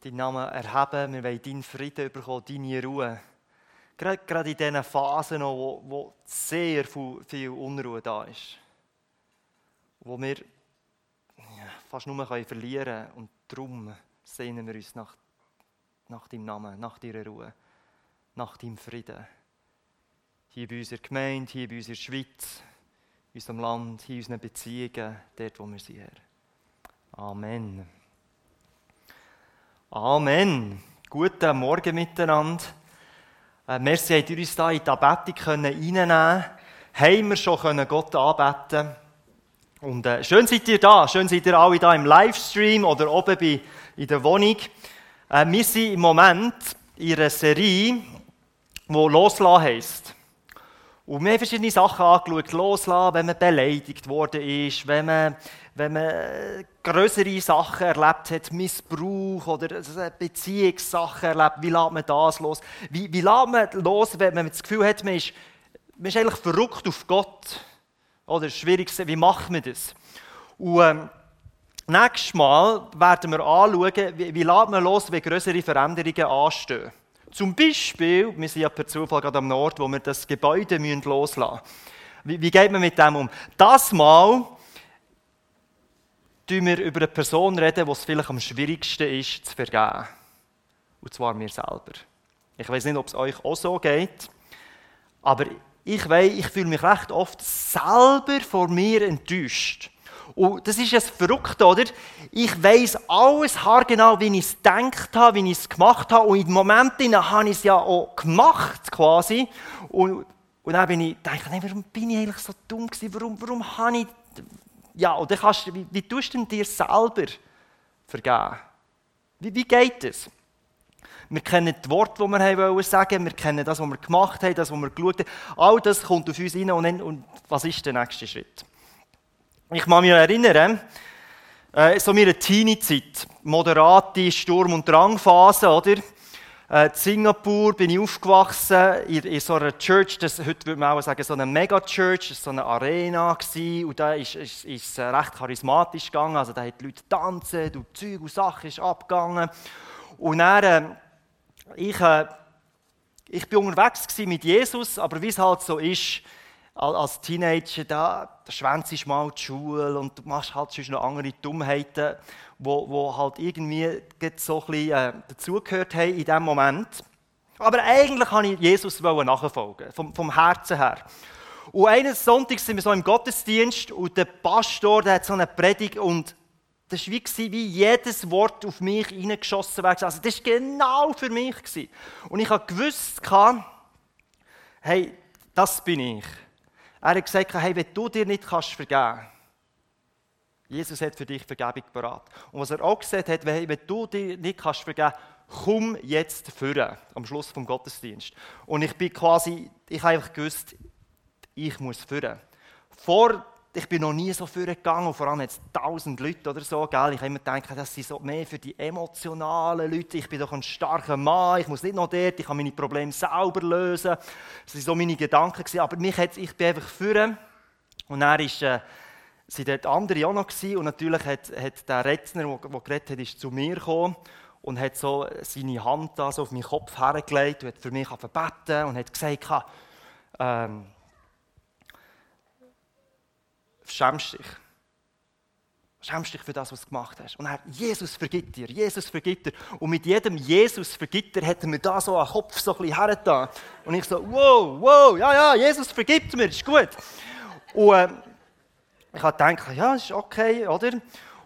deinen Namen erheben, wir wollen deinen Frieden bekommen, deine Ruhe. Gerade, gerade in diesen Phasen, wo, wo sehr viel Unruhe da ist. Wo wir ja, fast nur verlieren können. Und darum sehnen wir uns nach, nach deinem Namen, nach deiner Ruhe, nach deinem Frieden. Hier bei unserer Gemeinde, hier bei unserer Schweiz, in unserem Land, in unseren Beziehungen, dort, wo wir sind. Amen. Amen. Guten Morgen miteinander. Äh, merci, habt ihr uns da in die Anbetung reinnehmen können. Haben wir schon Gott anbeten Und äh, schön seid ihr da. Schön seid ihr alle da im Livestream oder oben bei, in der Wohnung. Äh, wir sind im Moment in einer Serie, die «Loslassen» heisst. Und wir haben verschiedene Sachen angeschaut. Loslassen, wenn man beleidigt worden ist, wenn man, wenn man größere Sachen erlebt hat, Missbrauch oder Beziehungssachen erlebt. Wie lässt man das los? Wie, wie lässt man los, wenn man das Gefühl hat, man ist, man ist eigentlich verrückt auf Gott? Oder schwierig, wie macht man das? Und ähm, nächstes Mal werden wir anschauen, wie, wie lässt man los, wenn größere Veränderungen anstehen. Zum Beispiel, wir sind ja per Zufall gerade am Ort, wo wir das Gebäude loslassen müssen. Wie, wie geht man mit dem um? Das Mal reden wir über eine Person reden, die es vielleicht am schwierigsten ist zu vergeben. Und zwar mir selber. Ich weiß nicht, ob es euch auch so geht, aber ich weiß, ich fühle mich recht oft selber vor mir enttäuscht. Und das ist es verrückt, oder? Ich weiß alles haargenau, wie ich es gedacht habe, wie ich es gemacht habe. Und im Moment habe ich es ja auch gemacht, quasi. Und, und dann bin ich, denke ich, warum bin ich eigentlich so dumm gewesen? Warum, warum habe ich... Ja, dann kannst wie, wie tust du denn dir selber vergeben? Wie, wie geht es? Wir kennen die Worte, die wir sagen wir kennen das, was wir gemacht haben, das, was wir geschaut haben. All das kommt auf uns rein. Und, und was ist der nächste Schritt? Ich kann mich erinnern, äh, so meine Teenie-Zeit, moderate Sturm- und Drangphase, oder? Äh, in Singapur bin ich aufgewachsen, in, in so einer Church, das, heute würde man auch sagen, so eine Mega-Church, so eine Arena gewesen, und da ist es äh, recht charismatisch gegangen, also da haben die Leute tanzen, und Zeug und Sachen ist abgegangen. Und dann, äh, ich, äh, ich bin unterwegs mit Jesus, aber wie es halt so ist, als Teenager, da, da schwänzt mal die Schule und du machst halt schon noch andere Dummheiten, wo, wo halt irgendwie so ein bisschen äh, dazugehört haben in diesem Moment. Aber eigentlich wollte ich Jesus nachfolgen, vom, vom Herzen her. Und eines Sonntags sind wir so im Gottesdienst und der Pastor der hat so eine Predigt und das war wie, wie jedes Wort auf mich hineingeschossen wäre. Also das war genau für mich. Und ich habe gewusst, hey, das bin ich. Er hat gesagt, hey, wenn du dir nicht kannst vergeben Jesus hat für dich Vergebung parat. Und was er auch gesagt hat, hey, wenn du dir nicht kannst vergeben komm jetzt führen am Schluss vom Gottesdienst. Und ich bin quasi, ich habe einfach gewusst, ich muss führen. Vor ich bin noch nie so vorgegangen und vor allem jetzt tausend Leute oder so, gell? Ich habe immer gedacht, das sind so mehr für die emotionalen Leute. Ich bin doch ein starker Mann, ich muss nicht noch dort, ich kann meine Probleme selber lösen. Das waren so meine Gedanken. Gewesen. Aber mich hat, ich bin einfach führen. Und dann ist, äh, sind dort andere auch noch gewesen. Und natürlich hat, hat der Redner, der geredet hat, ist zu mir gekommen und hat so seine Hand da so auf meinen Kopf hergelegt und hat für mich beten und hat gesagt, ähm, schämst dich. Schämst dich für das, was du gemacht hast. Und er, Jesus vergibt dir, Jesus vergibt dir. Und mit jedem Jesus vergibt dir, hat er mir da so einen Kopf so ein bisschen hergetan. Und ich so, wow, wow, ja, ja, Jesus vergibt mir, ist gut. Und äh, ich habe gedacht, ja, ist okay, oder?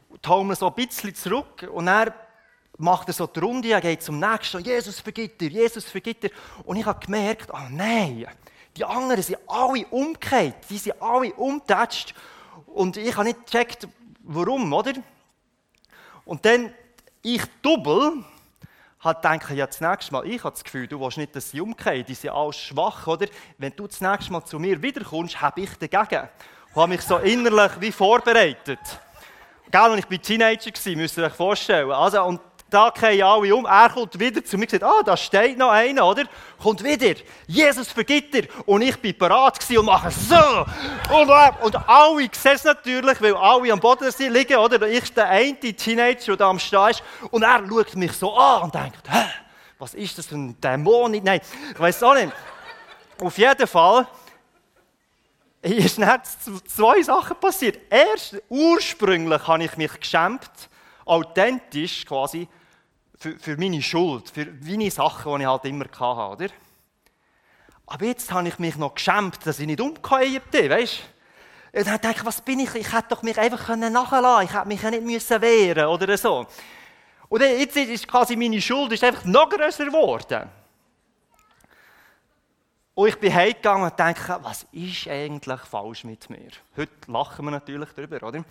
Und mir so ein bisschen zurück und er macht er so die Runde, er geht zum nächsten, Jesus vergibt dir, Jesus vergibt dir. Und ich habe gemerkt, oh nein, die anderen sind alle umgekehrt, die sind alle umgetatscht. Und ich habe nicht gecheckt, warum, oder? Und dann, ich doppel, hat gedacht, ja, das nächste Mal, ich habe das Gefühl, du willst nicht, dass sie umkehren, die sind alle schwach, oder? Wenn du das nächste Mal zu mir wiederkommst, habe ich dagegen. Und habe mich so innerlich wie vorbereitet. Gell, und ich war Teenager, müsst ihr euch vorstellen. Also, und da gehen alle um. Er kommt wieder zu mir und sagt, ah, da steht noch einer, oder? Kommt wieder. Jesus vergibt dir. Und ich bin bereit und mache so. Und, und alle sehen es natürlich, weil alle am Boden liegen, oder? Ich der eine Teenager, der da am Stehen ist. Und er schaut mich so an und denkt, hä? Was ist das für ein Dämon? Nein, ich weiß auch nicht. Auf jeden Fall ist dann zwei Sachen passiert. Erst, ursprünglich habe ich mich geschämt, authentisch quasi, für, für meine Schuld, für meine Sachen, die ich halt immer hatte, oder? Aber jetzt habe ich mich noch geschämt, dass ich nicht umgekehrt bin, weißt du? Und dann denke ich, was bin ich? Ich hätte doch mich einfach nachlassen können. Ich hätte mich ja nicht müssen wehren oder so. Und jetzt ist quasi meine Schuld ist einfach noch größer geworden. Und ich bin heimgegangen und denke, was ist eigentlich falsch mit mir? Heute lachen wir natürlich darüber, oder?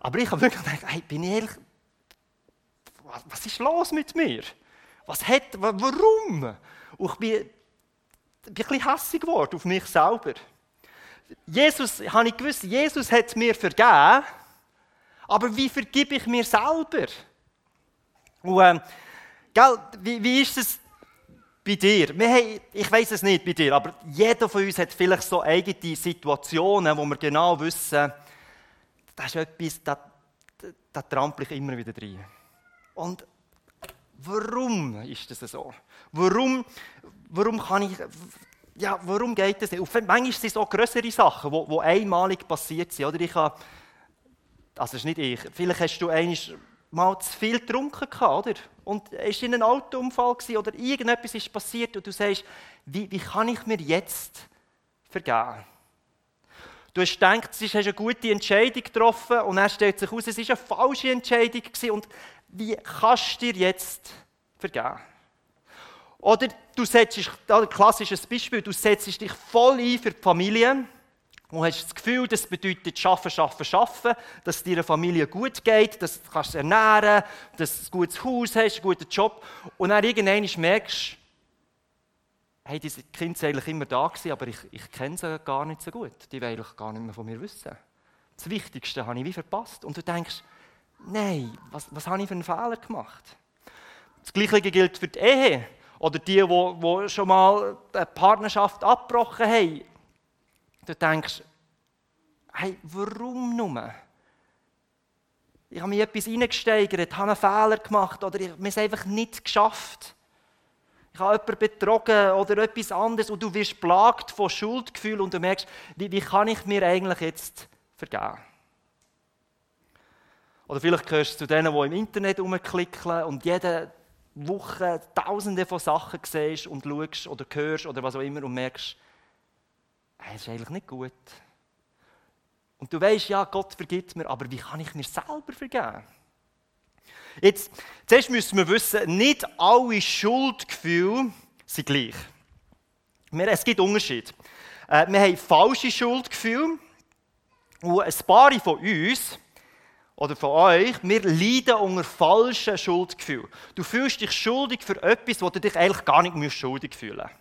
Aber ich habe wirklich gedacht, hey, bin ich ehrlich, was ist los mit mir? Was hat, warum? Und ich bin, bin ein hässlich geworden auf mich selber. Jesus, habe ich gewusst, Jesus hat mir vergeben, aber wie vergib ich mir selber? Und, ähm, gell, wie, wie ist es bei dir? Haben, ich weiß es nicht bei dir, aber jeder von uns hat vielleicht so eigene Situationen, wo wir genau wissen, das ist etwas, da, da trampel ich immer wieder rein. Und warum ist das so? Warum, warum kann ich, ja, warum geht das nicht? Manchmal sind es auch größere Sachen, die, die einmalig passiert sind. Oder ich habe, also das ist nicht ich, vielleicht hast du einmal mal zu viel getrunken gehabt, oder? Und es war in einem Autounfall oder irgendetwas ist passiert und du sagst, wie, wie kann ich mir jetzt vergeben? Du hast gedacht, du hast eine gute Entscheidung getroffen und dann stellt sich heraus, es war eine falsche Entscheidung und wie kannst du dir jetzt vergeben? Oder du setzt, ein klassisches Beispiel, du setzt dich voll ein für die Familie und hast das Gefühl, das bedeutet schaffen, schaffen, schaffen, dass es deiner Familie gut geht, dass du kannst ernähren dass du ein gutes Haus hast, einen guten Job. Und dann irgendwann merkst hey, diese Kinder sind eigentlich immer da gewesen, aber ich, ich kenne sie gar nicht so gut. Die wollen eigentlich gar nicht mehr von mir wissen. Das Wichtigste habe ich wie verpasst. Und du denkst, nein, was, was habe ich für einen Fehler gemacht? Das Gleiche gilt für die Ehe. Oder die, die, schon mal eine Partnerschaft abgebrochen haben Du denkst, hey, warum nur? Ich habe mich etwas reingesteigert, habe einen Fehler gemacht oder ich habe es einfach nicht geschafft. Ich habe jemanden betrogen oder etwas anderes und du wirst plagt von Schuldgefühl und du merkst, wie, wie kann ich mir eigentlich jetzt vergeben? Oder vielleicht gehörst du zu denen, die im Internet rumklicken und jede Woche tausende von Sachen siehst und schaust oder hörst oder was auch immer und merkst, hey, das ist eigentlich nicht gut. Und du weißt, ja, Gott vergibt mir, aber wie kann ich mir selber vergeben? Jetzt, zuerst müssen wir wissen, nicht alle Schuldgefühle sind gleich. Es gibt Unterschiede. Äh, wir haben falsche Schuldgefühle und ein paar von uns oder von euch, wir leiden unter falschen Schuldgefühlen. Du fühlst dich schuldig für etwas, wo du dich eigentlich gar nicht schuldig fühlen musst.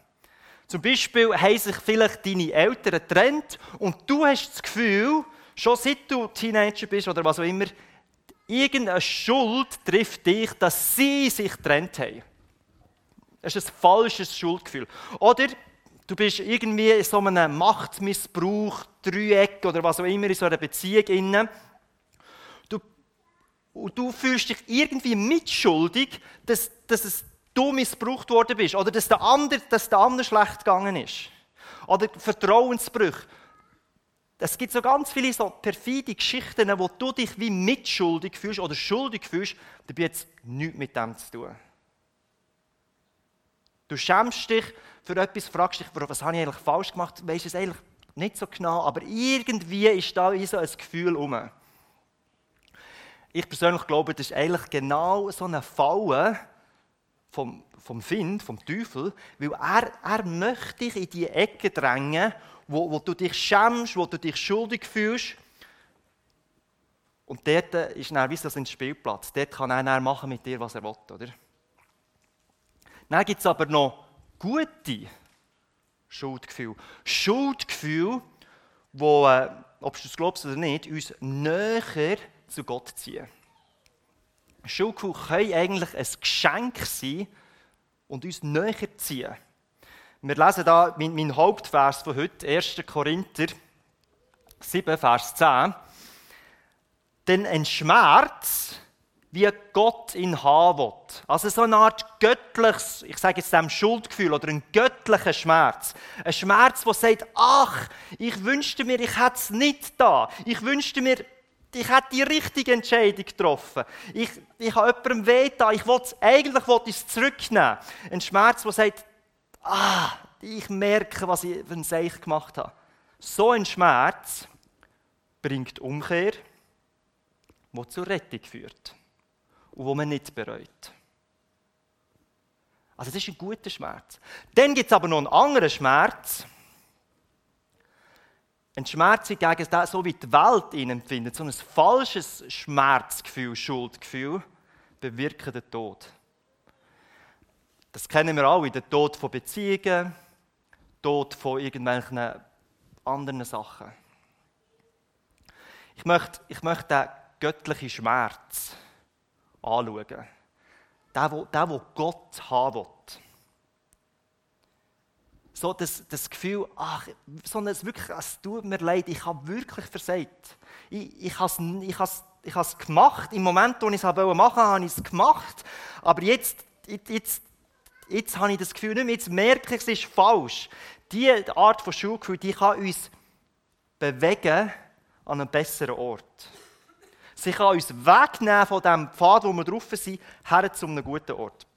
Zum Beispiel haben sich vielleicht deine Eltern getrennt und du hast das Gefühl, schon seit du Teenager bist oder was auch immer, irgendeine Schuld trifft dich, dass sie sich getrennt haben. Das ist ein falsches Schuldgefühl. Oder du bist irgendwie in so einem Machtmissbrauch, Dreieck oder was auch immer in so einer Beziehung inne. Du, und du fühlst dich irgendwie mitschuldig, dass, dass es du missbraucht worden bist oder dass der andere, dass der andere schlecht gegangen ist. Oder Vertrauensbrüche. Es gibt so ganz viele so perfide Geschichten, wo du dich wie mitschuldig fühlst oder schuldig fühlst, dabei hat es nichts mit dem zu tun. Du schämst dich für etwas, fragst dich, was habe ich eigentlich falsch gemacht, weißt es eigentlich nicht so genau, aber irgendwie ist da so ein Gefühl um. Ich persönlich glaube, das ist eigentlich genau so eine Falle, vom, vom Find, vom Teufel, weil er, er möchte dich in die Ecke drängen, wo, wo du dich schämst, wo du dich schuldig fühlst. Und dort ist dann wie so ein Spielplatz. Dort kann er dann machen mit dir, was er will. Oder? Dann gibt es aber noch gute Schuldgefühle. Schuldgefühle, die, äh, ob du es glaubst oder nicht, uns näher zu Gott ziehen. Schuldgefühle können eigentlich ein Geschenk sein und uns näher ziehen. Wir lesen da mein, mein Hauptvers von heute, 1. Korinther 7, Vers 10. Denn ein Schmerz, wie Gott ihn haben will. Also so eine Art göttliches, ich sage jetzt dem Schuldgefühl oder ein göttlicher Schmerz. Ein Schmerz, der sagt, ach, ich wünschte mir, ich hätte es nicht da. Ich wünschte mir, ich hätte die richtige Entscheidung getroffen. Ich, ich habe jemandem weh da. Ich wollte eigentlich wollte ich es zurücknehmen. Ein Schmerz, der sagt, ah, ich merke, was ich für ein Seich gemacht habe. So ein Schmerz bringt Umkehr, wo zur Rettung führt und wo man nicht bereut. Also das ist ein guter Schmerz. Dann gibt es aber noch einen anderen Schmerz. Ein Schmerz hingegen, so wie die Welt ihn empfindet, so ein falsches Schmerzgefühl, Schuldgefühl, bewirkt den Tod. Das kennen wir alle, den Tod von Beziehungen, Tod von irgendwelchen anderen Sachen. Ich möchte, ich möchte den göttlichen Schmerz anschauen. Der, wo Gott haben will. So das, das Gefühl, ach, so es, wirklich, es tut mir leid, ich habe wirklich versagt. Ich, ich habe ich has, ich gemacht, im Moment, wo ich es machen wollte, habe ich es gemacht. Aber jetzt, jetzt, jetzt habe ich das Gefühl nicht mehr, jetzt merke ich, es ist falsch. Diese Art von Schuldgefühl, die kann uns bewegen an einen besseren Ort. Sie kann uns wegnehmen von dem Pfad, wo wir drauf sind, her zu einem guten Ort.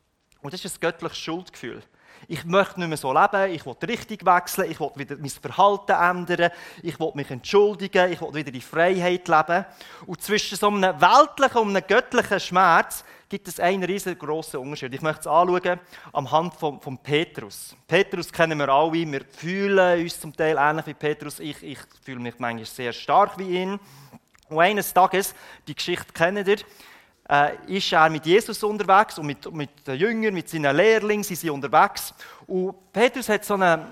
Und das ist ein göttliches Schuldgefühl. Ich möchte nicht mehr so leben, ich will die Richtung wechseln, ich will wieder mein Verhalten ändern, ich will mich entschuldigen, ich will wieder in Freiheit leben. Und zwischen so einem weltlichen und einem göttlichen Schmerz gibt es einen riesengroßen Unterschied. Ich möchte es anschauen am Hand von, von Petrus. Petrus kennen wir alle, wir fühlen uns zum Teil ähnlich wie Petrus. Ich, ich fühle mich manchmal sehr stark wie ihn. Und eines Tages, die Geschichte kennt ihr, äh, ist er mit Jesus unterwegs und mit, mit den Jüngern, mit seinen Lehrlingen, sie sind unterwegs. Und Petrus hat so einen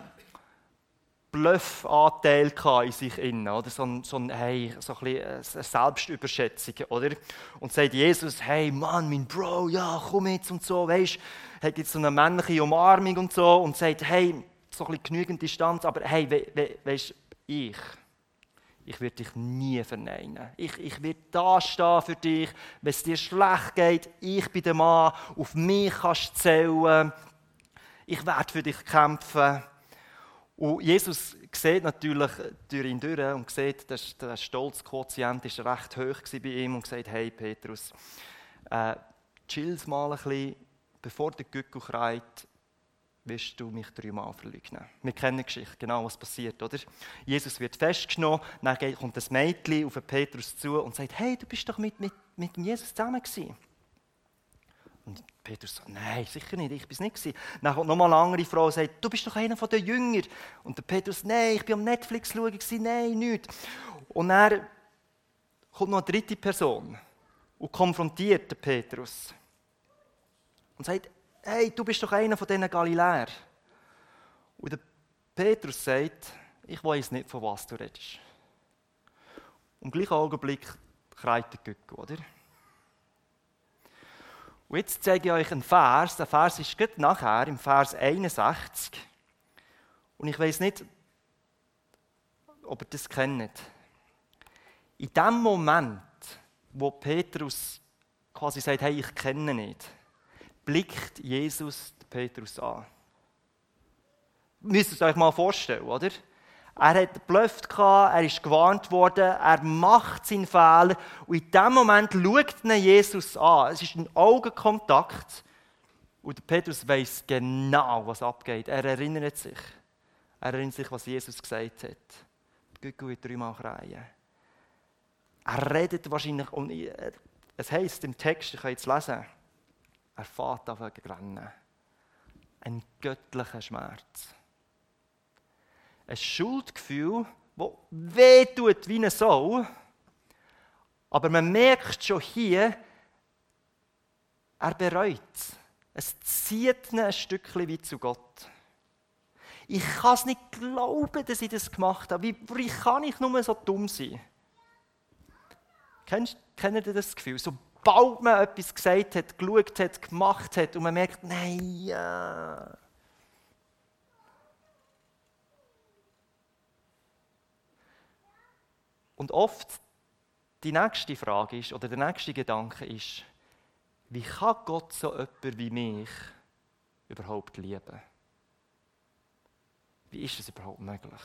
Bluffanteil in sich innen, oder? So ein, so ein, hey, so ein bisschen eine Selbstüberschätzung, oder? Und sagt Jesus, hey Mann, mein Bro, ja, komm jetzt und so, weißt hat jetzt so eine männliche Umarmung und so und sagt, hey, so ein bisschen genügend Distanz, aber hey, we, we, weißt ich, ich werde dich nie verneinen. Ich, ich werde da stehen für dich, wenn es dir schlecht geht. Ich bin der Mann, auf mich kannst du zählen. Ich werde für dich kämpfen. Und Jesus sieht natürlich durch ihn durch und sieht, dass der Stolzquotient ist recht hoch bei ihm und sagt, hey Petrus, äh, chill's mal ein bisschen, bevor der Gückel kreit, wirst du mich dreimal verleugnen. Wir kennen die Geschichte, genau was passiert, oder? Jesus wird festgenommen, dann kommt das Mädchen auf Petrus zu und sagt, hey, du bist doch mit, mit, mit Jesus zusammen gewesen. Und Petrus sagt, nein, sicher nicht, ich bin es nicht gewesen. Dann kommt nochmal eine andere Frau und sagt, du bist doch einer von den Jüngern. Und der Petrus, nein, ich bin am Netflix schauen, nein, nicht. Und dann kommt noch eine dritte Person und konfrontiert den Petrus. Und sagt, hey, du bist doch einer von diesen Galiläern. Und der Petrus sagt, ich weiß nicht, von was du redest. Im gleichen Augenblick kreit der Gückel, oder? Und jetzt zeige ich euch einen Vers. Der Vers ist gerade nachher, im Vers 61. Und ich weiß nicht, ob ihr das kennt. In dem Moment, wo Petrus quasi sagt, hey, ich kenne nicht, blickt Jesus Petrus an. Müsst ihr euch mal vorstellen, oder? Er hat geblufft, er ist gewarnt worden, er macht seinen Fehler und in dem Moment schaut ihn Jesus an. Es ist ein Augenkontakt und Petrus weiß genau, was abgeht. Er erinnert sich. Er erinnert sich, was Jesus gesagt hat. Gott wird dreimal kreien. Er redet wahrscheinlich, und es heißt im Text, ich kann jetzt lesen, er fährt an rennen. Ein göttlicher Schmerz. Ein Schuldgefühl, das weh tut wie eine Sau. Aber man merkt schon hier, er bereut es. Es zieht ihn ein Stückchen wie zu Gott. Ich kann es nicht glauben, dass ich das gemacht habe. Wie, kann ich nur so dumm sein? Kennt ihr das Gefühl? So sobald man etwas gesagt hat, geschaut hat, gemacht hat und man merkt, nein, ja. Und oft die nächste Frage ist, oder der nächste Gedanke ist, wie kann Gott so jemanden wie mich überhaupt lieben? Wie ist das überhaupt möglich?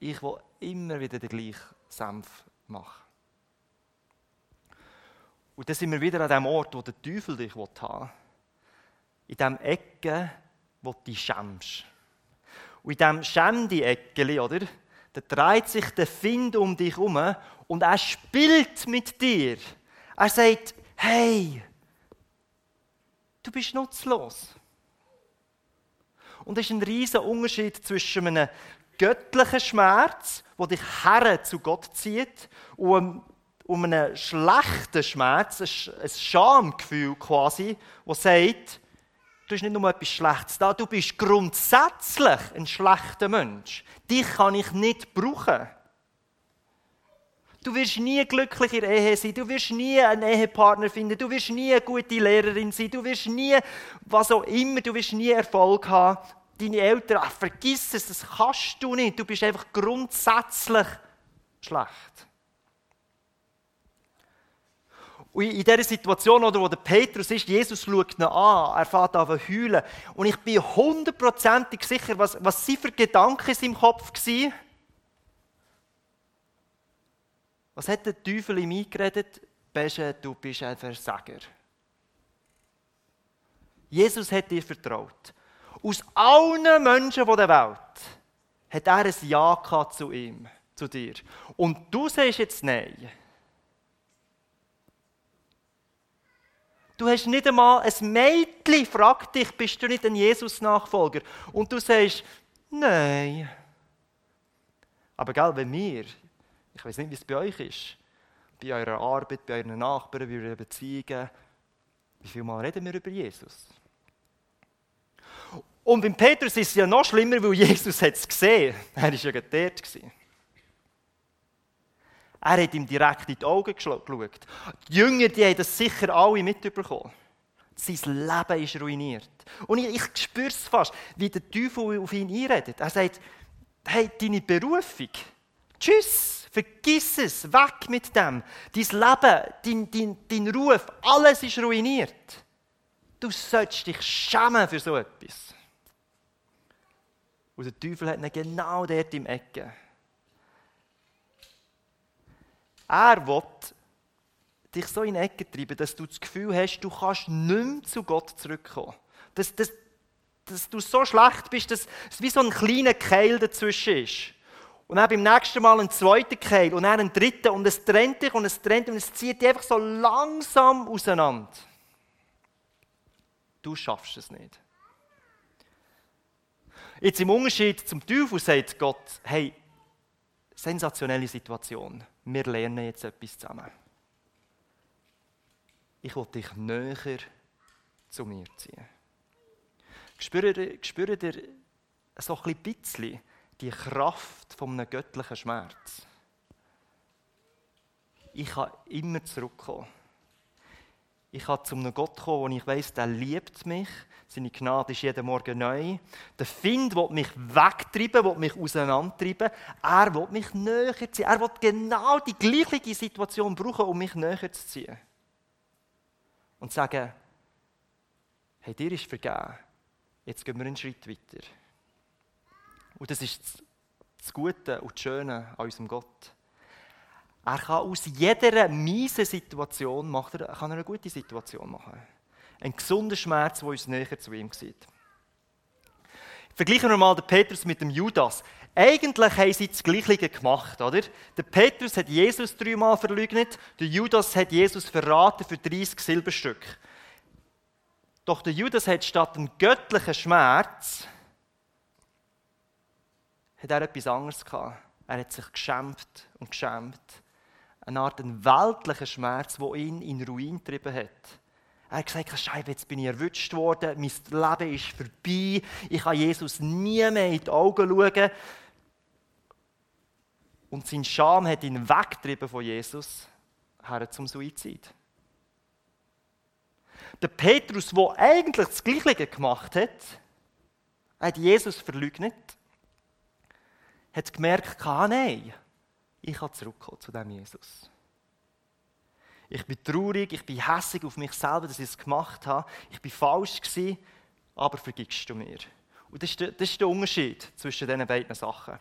Ich will immer wieder den gleichen Senf machen. Und dann sind wir wieder an dem Ort, wo der Teufel dich haben will. In dem Ecke, wo du dich schämst. Und in diesem Schämdi-Eckeli, oder? Da dreht sich der Find um dich herum und er spielt mit dir. Er sagt, hey, du bist nutzlos. Und es ist ein riesiger Unterschied zwischen einem göttlichen Schmerz, der dich her zu Gott zieht, und um einen schlechten Schmerz, ein Schamgefühl quasi, das sagt, du hast nicht nur etwas Schlechtes da, du bist grundsätzlich ein schlechter Mensch. Dich kann ich nicht brauchen. Du wirst nie glücklich in der Ehe sein, du wirst nie einen Ehepartner finden, du wirst nie eine gute Lehrerin sein, du wirst nie, was auch immer, du wirst nie Erfolg haben. Deine Eltern, ach, vergiss es, das kannst du nicht, du bist einfach grundsätzlich schlecht. Und in dieser Situation, oder, wo der Petrus ist, Jesus schaut ihn an, er fährt an zu heulen. Und ich bin hundertprozentig sicher, was, was sie für Gedanken in seinem Kopf waren. Was hat der Teufel ihm eingeredet? Besche, du bist ein Versager. Jesus hat dir vertraut. Aus allen Menschen der Welt hat er ein Ja zu ihm, zu dir. Und du sagst jetzt Nein. Du hast nicht einmal ein Mädchen fragt dich, bist du nicht ein Jesus-Nachfolger? Und du sagst, nein. Aber gell, wenn wir ich weiß nicht, wie es bei euch ist. Bei eurer Arbeit, bei euren Nachbarn, bei euren Beziehungen. Wie viel Mal reden wir über Jesus? Und beim Petrus ist es ja noch schlimmer, weil Jesus es gesehen hat. Er war ja dort. Er hat ihm direkt in die Augen geschaut. Die Jünger die haben das sicher alle mitbekommen. Sein Leben ist ruiniert. Und ich, ich spüre es fast, wie der Teufel auf ihn einredet. Er sagt, hey, deine Berufung, tschüss. Vergiss es, weg mit dem. Dein Leben, dein, dein, dein Ruf, alles ist ruiniert. Du sollst dich schämen für so etwas. Und der Teufel hat ihn genau dort im Ecke. Er will dich so in die Ecke treiben, dass du das Gefühl hast, du kannst nicht mehr zu Gott zurückkommen. Dass, dass, dass du so schlecht bist, dass es wie so ein kleiner Keil dazwischen ist. Und dann beim nächsten Mal einen zweiten Keil und dann einen dritten und es trennt dich und es trennt dich und es zieht dich einfach so langsam auseinander. Du schaffst es nicht. Jetzt im Unterschied zum Teufel sagt Gott, hey, sensationelle Situation. Wir lernen jetzt etwas zusammen. Ich will dich näher zu mir ziehen. Spürt spürt ihr so ein bisschen, die Kraft von einem göttlichen Schmerz. Ich kann immer zurückkommen. Ich kann zu einem Gott kommen, wo ich weiß, der liebt mich. Seine Gnade ist jeden Morgen neu. Der Find will mich wegtreiben, will mich auseinandertreiben. Er will mich näher ziehen. Er will genau die gleiche Situation brauchen, um mich näher zu ziehen. Und sagen, hey, dir ist vergeben. Jetzt gehen wir einen Schritt weiter. Und das ist das Gute und das Schöne an unserem Gott. Er kann aus jeder miesen Situation machen, kann er eine gute Situation machen. Ein gesunder Schmerz, der uns näher zu ihm sieht. Vergleichen wir mal den Petrus mit dem Judas. Eigentlich haben sie das Gleiche gemacht, oder? Der Petrus hat Jesus dreimal verleugnet, der Judas hat Jesus verraten für 30 Silberstück. Doch der Judas hat statt einem göttlichen Schmerz hat er etwas anderes gehabt. Er hat sich geschämt und geschämt. Eine Art ein weltlicher Schmerz, der ihn in Ruin getrieben hat. Er hat gesagt, Scheibe, jetzt bin ich erwischt worden, mein Leben ist vorbei, ich kann Jesus nie mehr in die Augen schauen. Und sein Scham hat ihn weggetrieben von Jesus. her zum Suizid. Der Petrus, der eigentlich das Gleiche gemacht hat, hat Jesus verleugnet, hat gemerkt, ah, nein, ich kann zurückkommen zu dem Jesus. Ich bin traurig, ich bin hässig auf mich selber, dass ich es gemacht habe. Ich bin falsch gewesen, aber vergibst du mir. Und das ist der, das ist der Unterschied zwischen diesen beiden Sachen.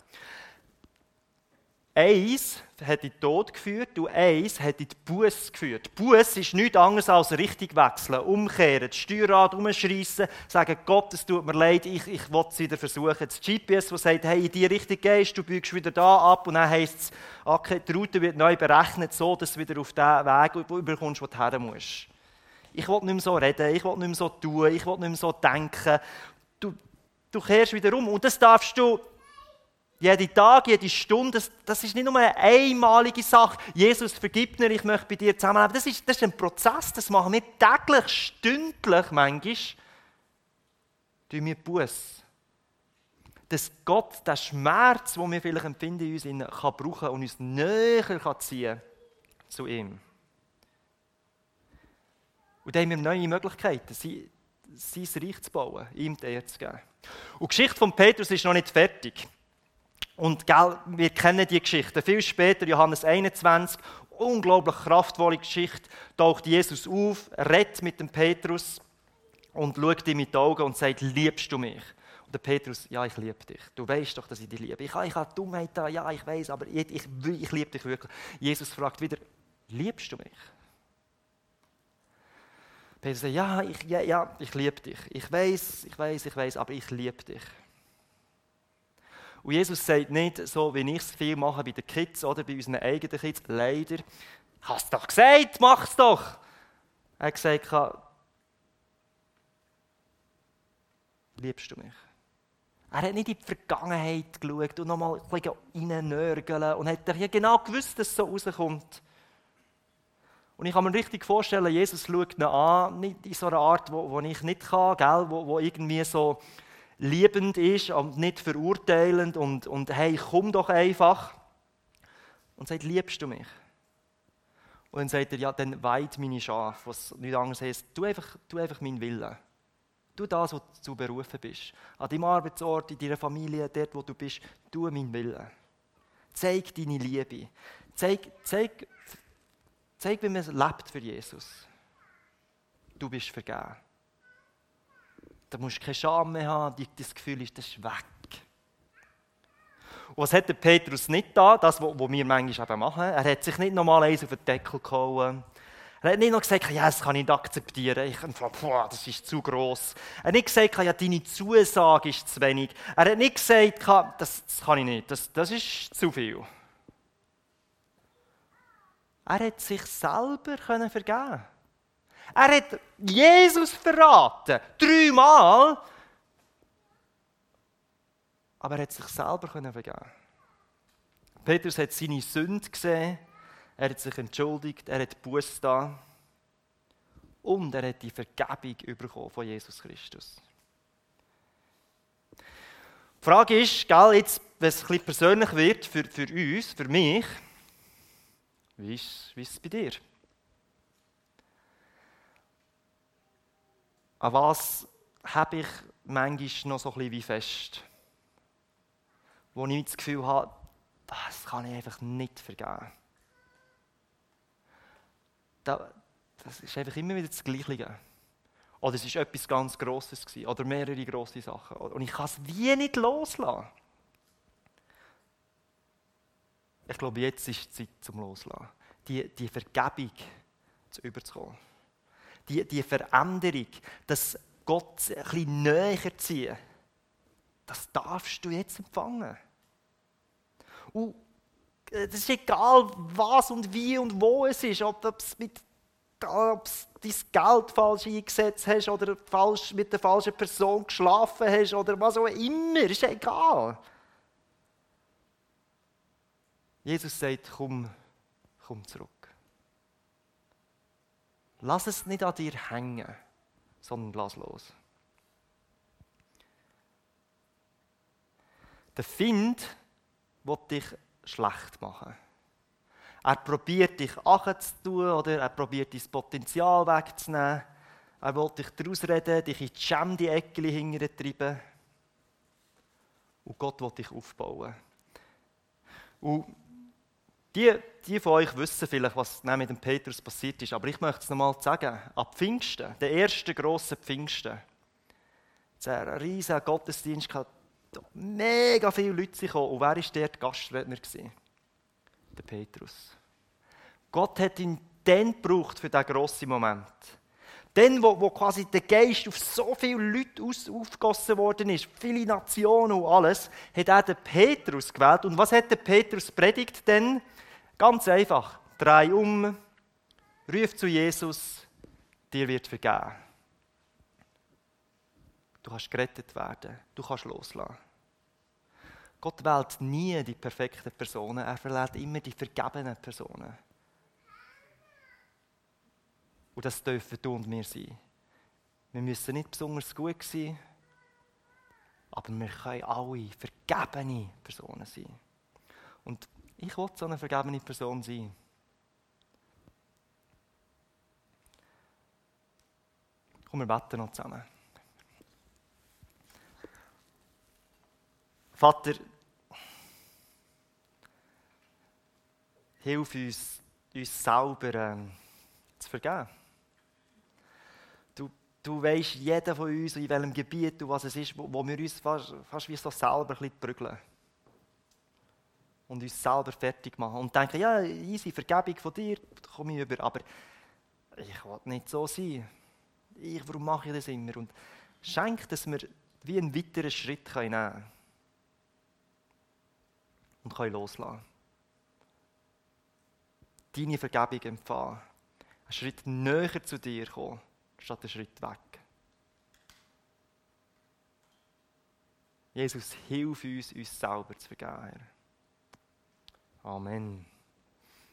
Eins hat in den Tod geführt und eins hat in die Buß geführt. Buß ist nichts anderes als richtig wechseln, umkehren, das Steuerrad umschreissen, sagen, Gott, es tut mir leid, ich, ich will es wieder versuchen. Das GPS, das sagt, hey, in die Richtung gehst, du biegst wieder da ab und dann heisst es, okay, die Route wird neu berechnet, so dass du wieder auf den Weg überkommst, wo du her musst. Ich will nicht mehr so reden, ich will nicht mehr so tun, ich will nicht mehr so denken. Du, du kehrst wieder um und das darfst du jede Tag, jede Stunde, das, das, ist nicht nur eine einmalige Sache. Jesus vergibt mir, ich möchte bei dir zusammenleben. Das ist, das ist ein Prozess, das machen wir täglich, stündlich manchmal. Tun wir Buß. Dass Gott den Schmerz, den wir vielleicht empfinden in uns, kann brauchen und uns näher kann ziehen zu ihm. Und dann haben wir neue Möglichkeiten, sein Reich zu bauen, ihm die Ehre zu geben. Und die Geschichte von Petrus ist noch nicht fertig. Und gell, wir kennen die Geschichte. Viel später, Johannes 21, unglaublich kraftvolle Geschichte, taucht Jesus auf, redet mit dem Petrus und schaut ihm in die Augen und sagt, liebst du mich? Und der Petrus, ja, ich liebe dich. Du weißt doch, dass ich dich liebe. Ich, ich habe Dummheit da, ja, ich weiß, aber ich, ich, ich liebe dich wirklich. Jesus fragt wieder, liebst du mich? Petrus sagt, ja, ich, ja, ja, ich liebe dich. Ich weiß, ich weiß, ich weiß, aber ich liebe dich. Und Jesus sagt nicht, so wie ich es viel mache bei den Kids oder bei unseren eigenen Kids, leider, hast doch gesagt, mach's doch. Er hat gesagt, liebst du mich? Er hat nicht in die Vergangenheit geschaut und nochmal reinnörgeln und hat ja genau gewusst, dass es so rauskommt. Und ich kann mir richtig vorstellen, Jesus schaut ihn an, nicht in so einer Art, wo, wo ich nicht kann, gell? Wo, wo irgendwie so liebend ist und nicht verurteilend und, und hey, komm doch einfach. Und sagt, liebst du mich? Und dann sagt er, ja, dann weit meine Schafe, was nicht anderes heißt, tu einfach, tu einfach meinen Willen. Tu das, was du berufen bist. An deinem Arbeitsort, in deiner Familie, dort, wo du bist, tu meinen Willen. Zeig deine Liebe. Zeig, zeig, zeig wie man lebt für Jesus. Du bist vergeben. Da musst du keine Scham mehr haben, das Gefühl ist, das ist weg. Und was hat der Petrus nicht da, das, was wir manchmal eben machen? Er hat sich nicht nochmal eins auf den Deckel gehauen. Er hat nicht noch gesagt, ja, das kann ich nicht akzeptieren. Ich boah, das ist zu gross. Er hat nicht gesagt, ja, deine Zusage ist zu wenig. Er hat nicht gesagt, das, das kann ich nicht, das, das ist zu viel. Er hat sich selber vergeben können. Er hat Jesus verraten. Dreimal. Aber er hat sich selber vergeben Petrus hat seine Sünde gesehen. Er hat sich entschuldigt. Er hat Buß da. Und er hat die Vergebung bekommen von Jesus Christus. Die Frage ist, gell, jetzt, wenn es ein bisschen persönlich wird für, für uns, für mich, wie ist, wie ist es bei dir? An was habe ich manchmal noch so ein bisschen wie fest? Wo ich das Gefühl habe, das kann ich einfach nicht vergeben. Das ist einfach immer wieder das Gleiche. Oder es war etwas ganz Grosses gewesen, oder mehrere grosse Sachen. Und ich kann es wie nicht loslassen. Ich glaube, jetzt ist die Zeit zum Loslassen. Die, die Vergebung zu überzukommen die, die Veränderung, dass Gott ein bisschen näher ziehen, das darfst du jetzt empfangen. Und äh, das ist egal, was und wie und wo es ist, ob es ob du dein Geld falsch eingesetzt hast oder falsch, mit der falschen Person geschlafen hast oder was auch immer, ist egal. Jesus sagt, komm, komm zurück. Lass es nicht an dir hängen, sondern lass los. Der Find will dich schlecht machen. Er probiert dich tun oder er probiert dein Potenzial wegzunehmen. Er will dich daraus reden, dich in die Schämdi-Ecke hintertreiben. Und Gott will dich aufbauen. Und die, die von euch wissen vielleicht, was mit dem Petrus passiert ist, aber ich möchte es nochmal sagen. Ab Pfingsten, der erste grosse Pfingsten, es war ein riesiger Gottesdienst, mega viele Leute gekommen. Und wer war dort Gastredner? Der Petrus. Gott hat ihn dann gebraucht für diesen grossen Moment. Dann, wo, wo quasi der Geist auf so viele Leute aus, aufgegossen worden ist, viele Nationen und alles, hat er den Petrus gewählt. Und was hat der Petrus predigt denn? Ganz einfach. Drei um, ruf zu Jesus, dir wird vergeben. Du kannst gerettet werden, du kannst loslassen. Gott wählt nie die perfekten Personen, er verlädt immer die vergebenen Personen. Und das dürfen du und wir sein. Wir müssen nicht besonders gut sein, aber wir können alle vergebene Personen sein. Und ich will so eine vergebene Person sein. Komm, wir beten noch zusammen. Vater, hilf uns, uns selber äh, zu vergeben. Du weißt, jeder von uns, in welchem Gebiet und was es ist, wo, wo wir uns fast, fast wie so selber ein bisschen prügeln. Und uns selber fertig machen. Und denken, ja, easy, Vergebung von dir, komme ich über. Aber ich will nicht so sein. Ich, warum mache ich das immer? Und schenk, dass wir wie einen weiteren Schritt nehmen können. Und können loslassen. Deine Vergebung empfangen. Einen Schritt näher zu dir kommen statt einen Schritt weg. Jesus, hilf uns, uns selber zu vergeben. Amen.